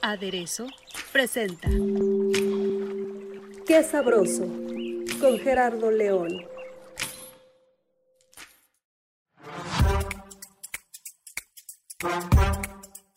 Aderezo presenta Qué sabroso con Gerardo León.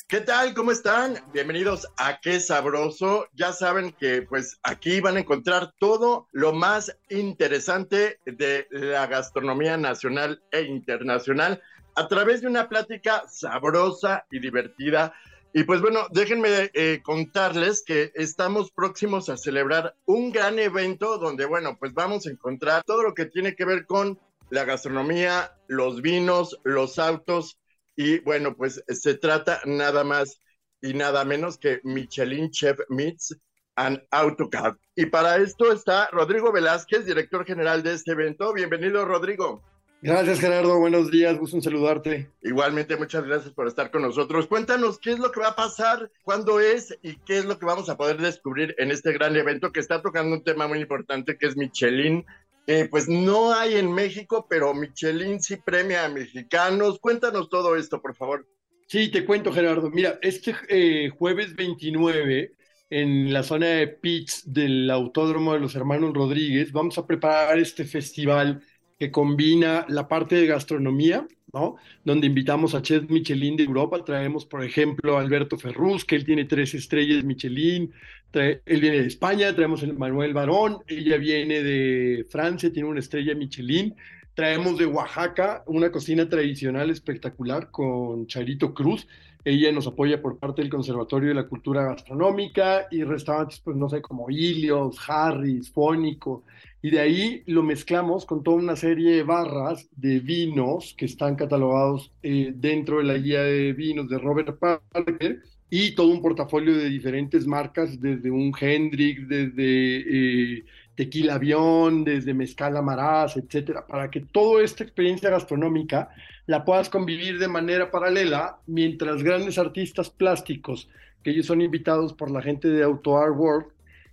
¿Qué tal? ¿Cómo están? Bienvenidos a Qué Sabroso. Ya saben que pues aquí van a encontrar todo lo más interesante de la gastronomía nacional e internacional a través de una plática sabrosa y divertida. Y pues bueno, déjenme eh, contarles que estamos próximos a celebrar un gran evento donde, bueno, pues vamos a encontrar todo lo que tiene que ver con la gastronomía, los vinos, los autos y bueno, pues se trata nada más y nada menos que Michelin Chef Meets and AutoCAD. Y para esto está Rodrigo Velázquez, director general de este evento. Bienvenido, Rodrigo. Gracias, Gerardo. Buenos días. Gusto en saludarte. Igualmente, muchas gracias por estar con nosotros. Cuéntanos qué es lo que va a pasar, cuándo es y qué es lo que vamos a poder descubrir en este gran evento que está tocando un tema muy importante que es Michelin eh, pues no hay en México, pero Michelin sí premia a mexicanos. Cuéntanos todo esto, por favor. Sí, te cuento, Gerardo. Mira, este eh, jueves 29, en la zona de pits del Autódromo de los Hermanos Rodríguez, vamos a preparar este festival que combina la parte de gastronomía, ¿no? Donde invitamos a chefs Michelin de Europa. Traemos, por ejemplo, a Alberto Ferruz, que él tiene tres estrellas Michelin él viene de España, traemos a Manuel Barón, ella viene de Francia, tiene una estrella Michelin. Traemos de Oaxaca una cocina tradicional espectacular con Charito Cruz. Ella nos apoya por parte del Conservatorio de la Cultura Gastronómica y restaurantes, pues no sé, como Ilios, Harris, Fónico. Y de ahí lo mezclamos con toda una serie de barras de vinos que están catalogados eh, dentro de la guía de vinos de Robert Parker y todo un portafolio de diferentes marcas, desde un Hendrix, desde eh, Tequila Avión, desde Mezcal Amaraz, etcétera, para que toda esta experiencia gastronómica la puedas convivir de manera paralela mientras grandes artistas plásticos, que ellos son invitados por la gente de Auto Art World,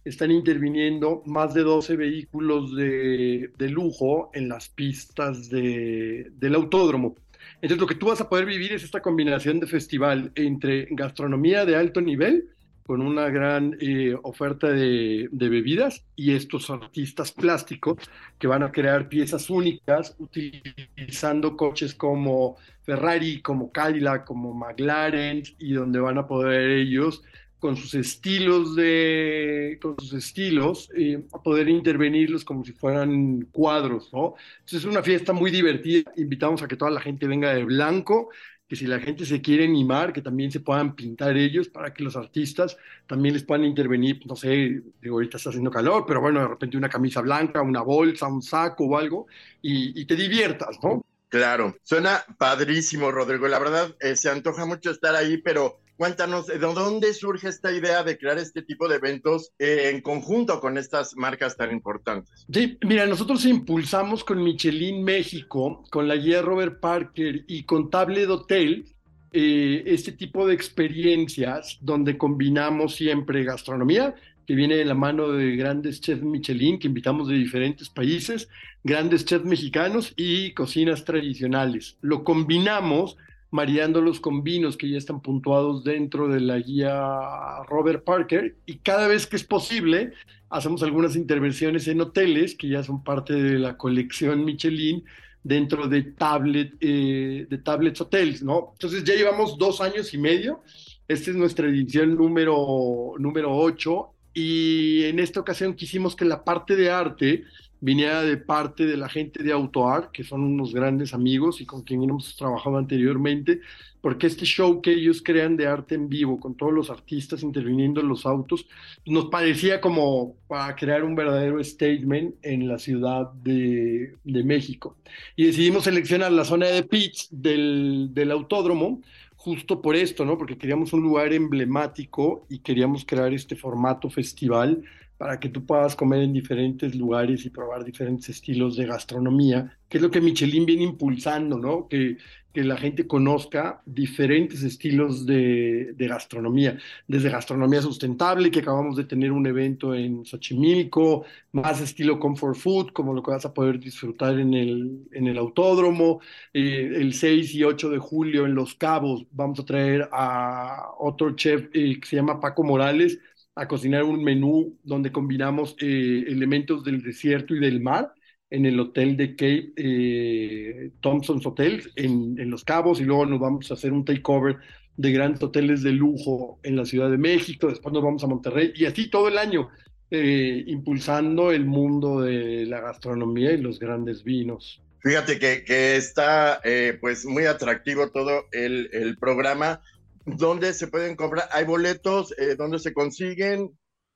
están interviniendo más de 12 vehículos de, lujo en las pistas de, del autódromo. Entonces lo que tú vas a poder vivir es esta combinación de festival entre gastronomía de alto nivel, con una gran eh, oferta de, bebidas, y estos artistas plásticos que van a crear piezas únicas utilizando coches como Ferrari, como Cadillac, como McLaren, y donde van a poder ellos con sus estilos de con sus estilos eh, poder intervenirlos como si fueran cuadros no entonces es una fiesta muy divertida. Invitamos a que toda la gente venga de blanco que si la gente se quiere animar que también se puedan pintar ellos para que los artistas también les puedan intervenir no sé digo ahorita está haciendo calor pero bueno de repente una camisa blanca una bolsa un saco o algo y, te diviertas no Claro, suena padrísimo, Rodrigo. La verdad, eh, se antoja mucho estar ahí, pero Cuéntanos, ¿de dónde surge esta idea de crear este tipo de eventos eh, en conjunto con estas marcas tan importantes? Sí, mira, nosotros impulsamos con Michelin México, con la guía Robert Parker y con Tablet Hotel eh, este tipo de experiencias donde combinamos siempre gastronomía, que viene de la mano de grandes chefs Michelin que invitamos de diferentes países, grandes chefs mexicanos y cocinas tradicionales. Lo combinamos mareándolos con vinos que ya están puntuados dentro de la guía Robert Parker y cada vez que es posible hacemos algunas intervenciones en hoteles que ya son parte de la colección Michelin dentro de tablet eh, de tablets hotels, ¿no? Entonces ya llevamos dos años y medio. Esta es nuestra edición número número 8 y en esta ocasión quisimos que la parte de arte viniera de parte de la gente de AutoArt, que son unos grandes amigos y con quien hemos trabajado anteriormente, porque este show que ellos crean de arte en vivo, con todos los artistas interviniendo en los autos, nos parecía como para crear un verdadero statement en la ciudad de, de México. Y decidimos seleccionar la zona de pits del, del autódromo justo por esto, ¿no? Porque queríamos un lugar emblemático y queríamos crear este formato festival para que tú puedas comer en diferentes lugares y probar diferentes estilos de gastronomía, que es lo que Michelin viene impulsando, ¿no? Que, que la gente conozca diferentes estilos de, de, gastronomía, desde gastronomía sustentable, que acabamos de tener un evento en Xochimilco, más estilo comfort food, como lo que vas a poder disfrutar en el, en el autódromo, eh, el 6 y 8 de julio en Los Cabos vamos a traer a otro chef eh, que se llama Paco Morales, a cocinar un menú donde combinamos eh, elementos del desierto y del mar en el hotel de Cape eh, Thompson's Hotel en, en, Los Cabos y luego nos vamos a hacer un takeover de grandes hoteles de lujo en la Ciudad de México, después nos vamos a Monterrey y así todo el año eh, impulsando el mundo de la gastronomía y los grandes vinos. Fíjate que, que está eh, pues muy atractivo todo el, el programa ¿Dónde se pueden comprar? ¿Hay boletos? Eh, ¿Dónde se consiguen?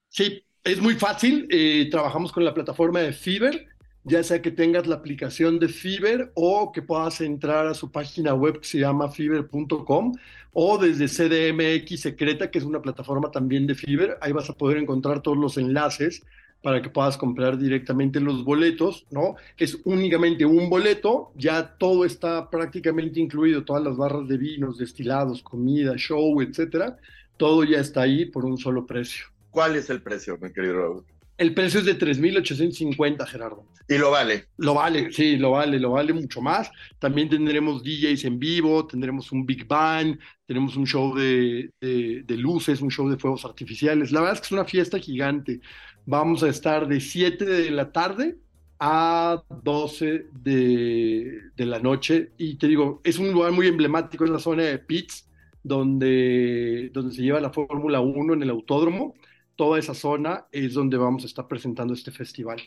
Sí, es muy fácil. Eh, trabajamos con la plataforma de Fiverr, ya sea que tengas la aplicación de Fiverr o que puedas entrar a su página web que se llama fiverr.com o desde CDMX Secreta, que es una plataforma también de Fiverr. Ahí vas a poder encontrar todos los enlaces para que puedas comprar directamente los boletos, ¿no? Es únicamente un boleto, ya todo está prácticamente incluido, todas las barras de vinos, destilados, comida, show, etcétera, todo ya está ahí por un solo precio. ¿Cuál es el precio, mi querido Raúl? El precio es de 3.850, Gerardo. ¿Y lo vale? Lo vale, sí, lo vale, lo vale mucho más. También tendremos DJs en vivo, tendremos un Big Bang, tenemos un show de, de, de luces, un show de fuegos artificiales. La verdad es que es una fiesta gigante. Vamos a estar de 7 de la tarde a 12 de, de, la noche. Y te digo, es un lugar muy emblemático, en la zona de Pitts, donde, donde se lleva la Fórmula 1 en el autódromo. Toda esa zona es donde vamos a estar presentando este festival.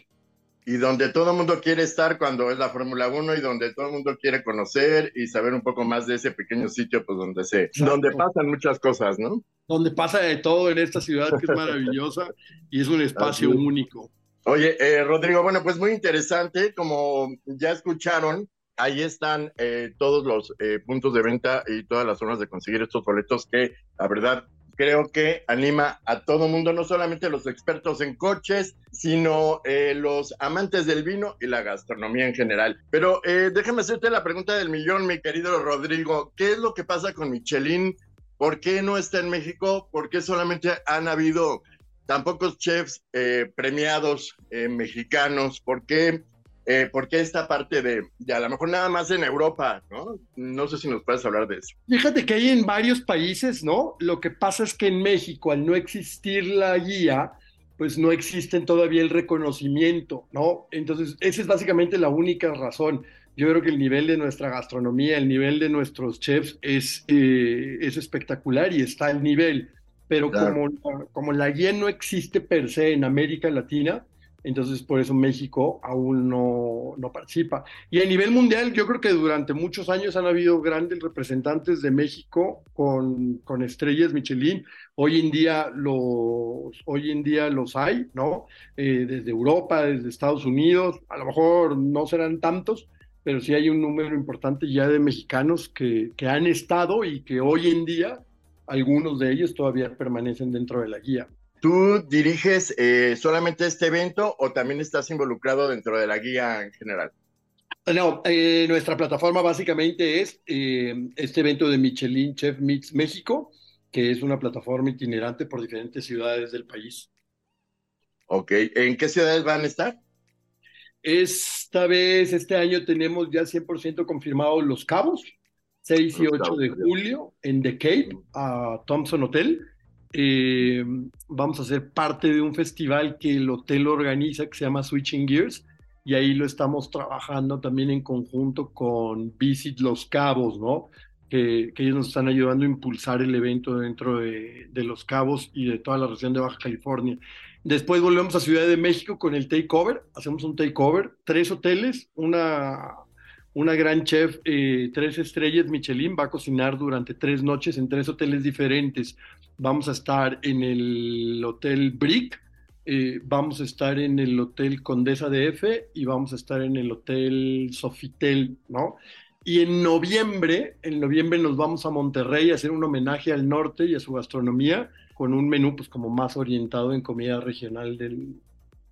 Y donde todo el mundo quiere estar cuando es la Fórmula 1 y donde todo el mundo quiere conocer y saber un poco más de ese pequeño sitio, pues donde se, donde pasan muchas cosas, ¿no? donde pasa de todo en esta ciudad que es maravillosa y es un espacio único. Oye, eh, Rodrigo, bueno, pues muy interesante, como ya escucharon, ahí están eh, todos los eh, puntos de venta y todas las zonas de conseguir estos boletos que, la verdad, creo que anima a todo mundo, no solamente los expertos en coches, sino eh, los amantes del vino y la gastronomía en general. Pero eh, déjame hacerte la pregunta del millón, mi querido Rodrigo. ¿Qué es lo que pasa con Michelin? ¿Por qué no está en México? ¿Por qué solamente han habido tan pocos chefs eh, premiados eh, mexicanos? ¿Por qué, eh, ¿Por qué esta parte de, de, a lo mejor nada más en Europa? ¿no? no sé si nos puedes hablar de eso. Fíjate que hay en varios países, ¿no? Lo que pasa es que en México, al no existir la guía, pues no existe todavía el reconocimiento, ¿no? Entonces, esa es básicamente la única razón yo creo que el nivel de nuestra gastronomía, el nivel de nuestros chefs es, eh, es espectacular y está al nivel, pero claro. como, como la guía no existe per se en América Latina, entonces por eso México aún no, no, participa. Y a nivel mundial, yo creo que durante muchos años han habido grandes representantes de México con, con estrellas Michelin. Hoy en día los, hoy en día los hay, ¿no? Eh, desde Europa, desde Estados Unidos, a lo mejor no serán tantos, pero sí hay un número importante ya de mexicanos que, que han estado y que hoy en día algunos de ellos todavía permanecen dentro de la guía. ¿Tú diriges eh, solamente este evento o también estás involucrado dentro de la guía en general? No, eh, nuestra plataforma básicamente es eh, este evento de Michelin Chef Meets México, que es una plataforma itinerante por diferentes ciudades del país. Ok, ¿en qué ciudades van a estar? Esta vez, este año tenemos ya 100% confirmados Los Cabos, 6 y 8 de julio en The Cape, a Thompson Hotel. Eh, vamos a ser parte de un festival que el hotel organiza que se llama Switching Gears y ahí lo estamos trabajando también en conjunto con Visit Los Cabos, ¿no? Que, que ellos nos están ayudando a impulsar el evento dentro de, de Los Cabos y de toda la región de Baja California. Después volvemos a Ciudad de México con el takeover, hacemos un takeover, tres hoteles, una, una gran chef, eh, tres estrellas Michelin, va a cocinar durante tres noches en tres hoteles diferentes. Vamos a estar en el Hotel Brick, eh, vamos a estar en el Hotel Condesa de F y vamos a estar en el Hotel Sofitel, ¿no? Y en noviembre, en noviembre nos vamos a Monterrey a hacer un homenaje al norte y a su gastronomía con un menú pues como más orientado en comida regional del,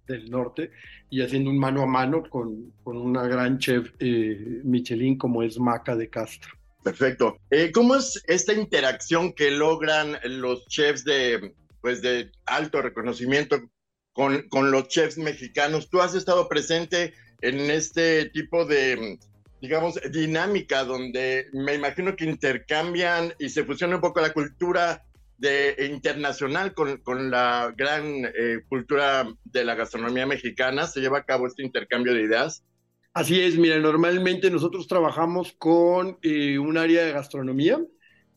del norte y haciendo un mano a mano con, con una gran chef eh, Michelin como es Maca de Castro. Perfecto. Eh, ¿Cómo es esta interacción que logran los chefs de, pues de alto reconocimiento con, con los chefs mexicanos? ¿Tú has estado presente en este tipo de, digamos, dinámica donde me imagino que intercambian y se fusiona un poco la cultura de, internacional con, con la gran eh, cultura de la gastronomía mexicana. ¿Se lleva a cabo este intercambio de ideas? Así es, mira, normalmente nosotros trabajamos con eh, un área de gastronomía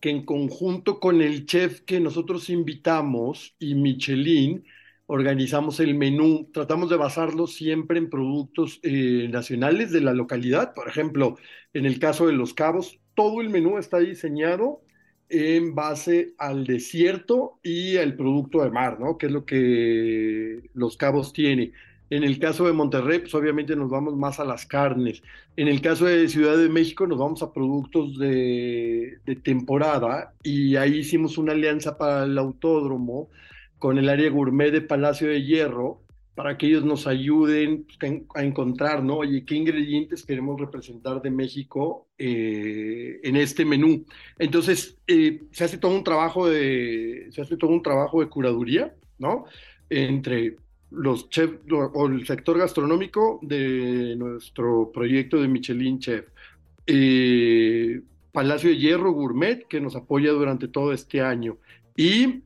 que en conjunto con el chef que nosotros invitamos y Michelin, organizamos el menú, tratamos de basarlo siempre en productos eh, nacionales de la localidad. Por ejemplo, en el caso de Los Cabos, todo el menú está diseñado en base al desierto y al producto de mar, ¿no? Que es lo que Los Cabos tiene. En el caso de Monterrey, pues obviamente nos vamos más a las carnes. En el caso de Ciudad de México, nos vamos a productos de, temporada y ahí hicimos una alianza para el autódromo con el área gourmet de Palacio de Hierro para que ellos nos ayuden pues, a encontrar, ¿no? Oye, ¿qué ingredientes queremos representar de México eh, en este menú? Entonces, eh, se hace todo un trabajo de, se hace todo un trabajo de curaduría, ¿no? Entre los chefs o el sector gastronómico de nuestro proyecto de Michelin Chef. Eh, Palacio de Hierro Gourmet, que nos apoya durante todo este año, y,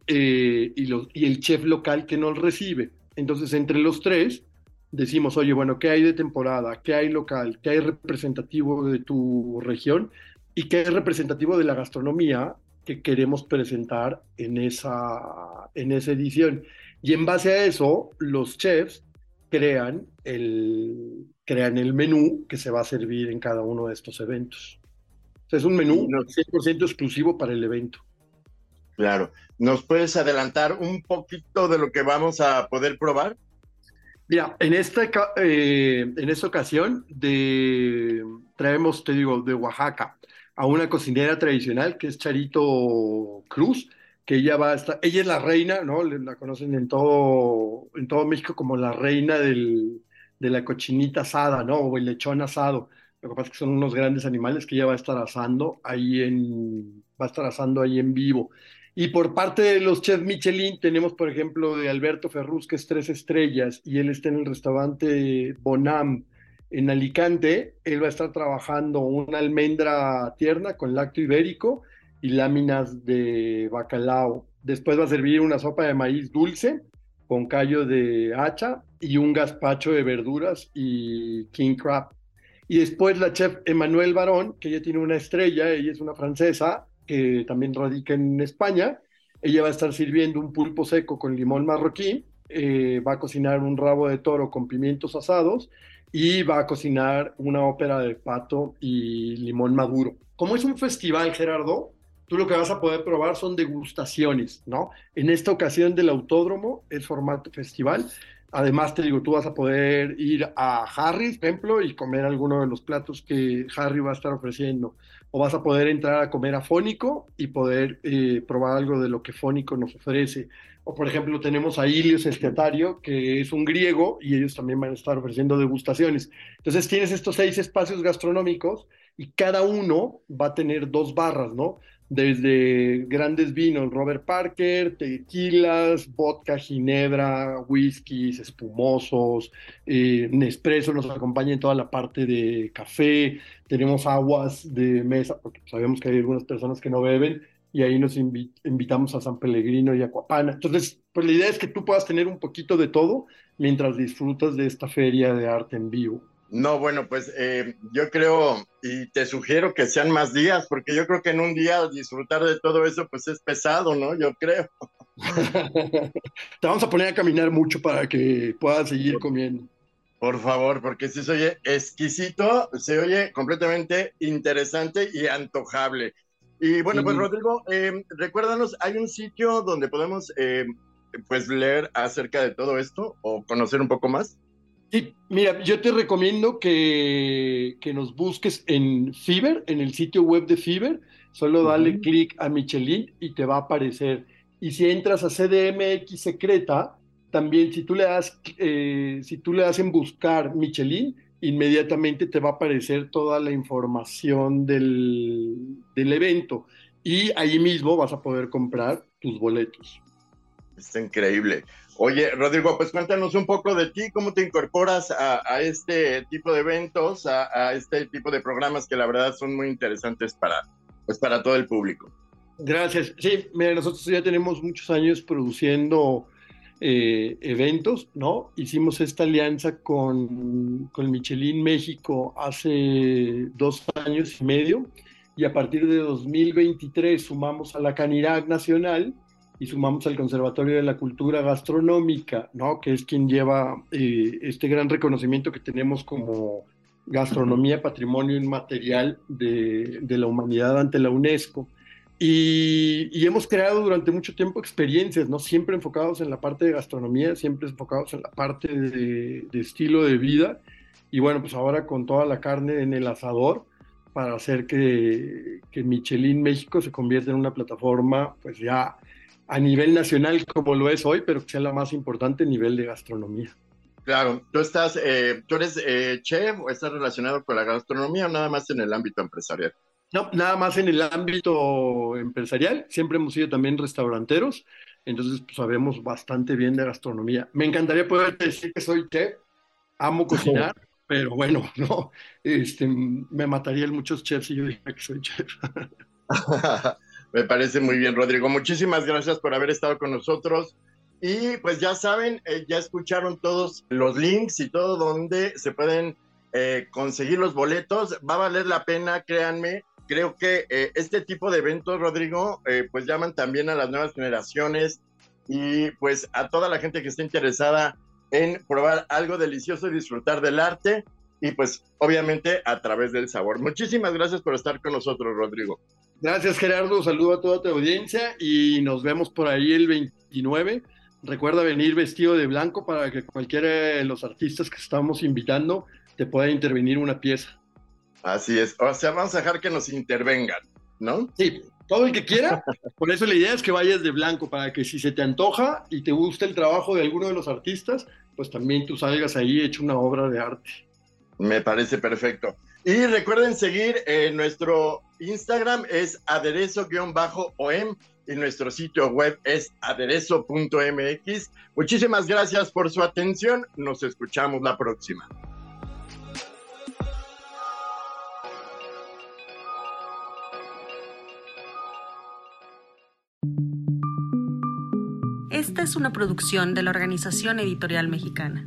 los, y el chef local que nos recibe. Entonces, entre los tres, decimos, oye, bueno, ¿qué hay de temporada? ¿Qué hay local? ¿Qué hay representativo de tu región? ¿Y qué es representativo de la gastronomía que queremos presentar en esa, en esa edición? Y en base a eso, los chefs crean el, crean el menú que se va a servir en cada uno de estos eventos. O sea, es un menú 100% exclusivo para el evento. Claro. ¿Nos puedes adelantar un poquito de lo que vamos a poder probar? Mira, en esta, eh, en esta ocasión de, traemos, te digo, de Oaxaca a una cocinera tradicional que es Charito Cruz, que ella va a estar, ella es la reina, ¿no? La conocen en todo, en todo México como la reina del, de la cochinita asada, ¿no? O el lechón asado. Lo que pasa es que son unos grandes animales que ella va a estar asando ahí en, va a estar asando ahí en vivo. Y por parte de los chefs Michelin tenemos, por ejemplo, de Alberto Ferruz, que es tres estrellas, y él está en el restaurante Bonam en Alicante. Él va a estar trabajando una almendra tierna con lacto ibérico y láminas de bacalao. Después va a servir una sopa de maíz dulce con callo de hacha y un gazpacho de verduras y king crab. Y después la chef Emanuel Barón, que ella tiene una estrella, ella es una francesa, que también radica en España. Ella va a estar sirviendo un pulpo seco con limón marroquí, eh, va a cocinar un rabo de toro con pimientos asados y va a cocinar una ópera de pato y limón maduro. Como es un festival, Gerardo, tú lo que vas a poder probar son degustaciones, ¿no? En esta ocasión del autódromo es formato festival. Además, te digo, tú vas a poder ir a Harry, por ejemplo, y comer alguno de los platos que Harry va a estar ofreciendo o vas a poder entrar a comer a Fónico y poder eh, probar algo de lo que Fónico nos ofrece. O por ejemplo tenemos a Ilios Estetario, que es un griego, y ellos también van a estar ofreciendo degustaciones. Entonces tienes estos seis espacios gastronómicos y cada uno va a tener dos barras, ¿no? Desde grandes vinos, Robert Parker, tequilas, vodka, ginebra, whiskies, espumosos, eh, Nespresso nos acompaña en toda la parte de café, tenemos aguas de mesa, porque sabemos que hay algunas personas que no beben, y ahí nos invitamos a San Pellegrino y a Cuapana. Entonces, pues la idea es que tú puedas tener un poquito de todo mientras disfrutas de esta feria de arte en vivo. No, bueno, pues eh, yo creo y te sugiero que sean más días, porque yo creo que en un día disfrutar de todo eso, pues es pesado, ¿no? Yo creo. Te vamos a poner a caminar mucho para que puedas seguir comiendo. Por favor, porque si se oye exquisito, se oye completamente interesante y antojable. Y bueno, pues Rodrigo, eh, recuérdanos, ¿hay un sitio donde podemos eh, pues leer acerca de todo esto o conocer un poco más? Sí, mira, yo te recomiendo que, que nos busques en Fiverr, en el sitio web de Fiverr, solo dale clic a Michelin y te va a aparecer. Y si entras a CDMX Secreta, también si tú le das, eh, si tú le das en buscar Michelin, inmediatamente te va a aparecer toda la información del, del evento y ahí mismo vas a poder comprar tus boletos. Está increíble. Oye, Rodrigo, pues cuéntanos un poco de ti, cómo te incorporas a, este tipo de eventos, a, este tipo de programas que la verdad son muy interesantes para, pues para todo el público. Gracias. Sí, mira, nosotros ya tenemos muchos años produciendo eh, eventos, ¿no? Hicimos esta alianza con, con Michelin México hace dos años y medio y a partir de 2023 sumamos a la Canirac Nacional y sumamos al Conservatorio de la Cultura Gastronómica, ¿no? Que es quien lleva eh, este gran reconocimiento que tenemos como gastronomía, patrimonio inmaterial de, de la humanidad ante la UNESCO. Y, hemos creado durante mucho tiempo experiencias, ¿no? Siempre enfocados en la parte de gastronomía, siempre enfocados en la parte de, estilo de vida. Y bueno, pues ahora con toda la carne en el asador para hacer que, que Michelin México se convierta en una plataforma, pues ya a nivel nacional como lo es hoy, pero que sea la más importante a nivel de gastronomía. Claro, tú estás, eh, tú eres eh, chef o estás relacionado con la gastronomía o nada más en el ámbito empresarial. No, nada más en el ámbito empresarial. Siempre hemos sido también restauranteros, entonces pues, sabemos bastante bien de gastronomía. Me encantaría poder decir que soy chef, amo cocinar, pero bueno, no, este, me matarían muchos chefs si yo dijera que soy chef. me parece muy bien, Rodrigo. Muchísimas gracias por haber estado con nosotros. Y pues ya saben, eh, ya escucharon todos los links y todo donde se pueden eh, conseguir los boletos. Va a valer la pena, créanme creo que eh, este tipo de eventos, Rodrigo, pues llaman también a las nuevas generaciones y pues a toda la gente que esté interesada en probar algo delicioso y disfrutar del arte y pues obviamente a través del sabor. Muchísimas gracias por estar con nosotros, Rodrigo. Gracias, Gerardo. Saludo a toda tu audiencia y nos vemos por ahí el 29. Recuerda venir vestido de blanco para que cualquiera de los artistas que estamos invitando te pueda intervenir una pieza. Así es. O sea, vamos a dejar que nos intervengan, ¿no? Sí, todo el que quiera. Por eso la idea es que vayas de blanco, para que si se te antoja y te gusta el trabajo de alguno de los artistas, pues también tú salgas ahí hecho una obra de arte. Me parece perfecto. Y recuerden seguir eh, nuestro Instagram es aderezo-om y nuestro sitio web es aderezo.mx. Muchísimas gracias por su atención. Nos escuchamos la próxima. Esta es una producción de la Organización Editorial Mexicana.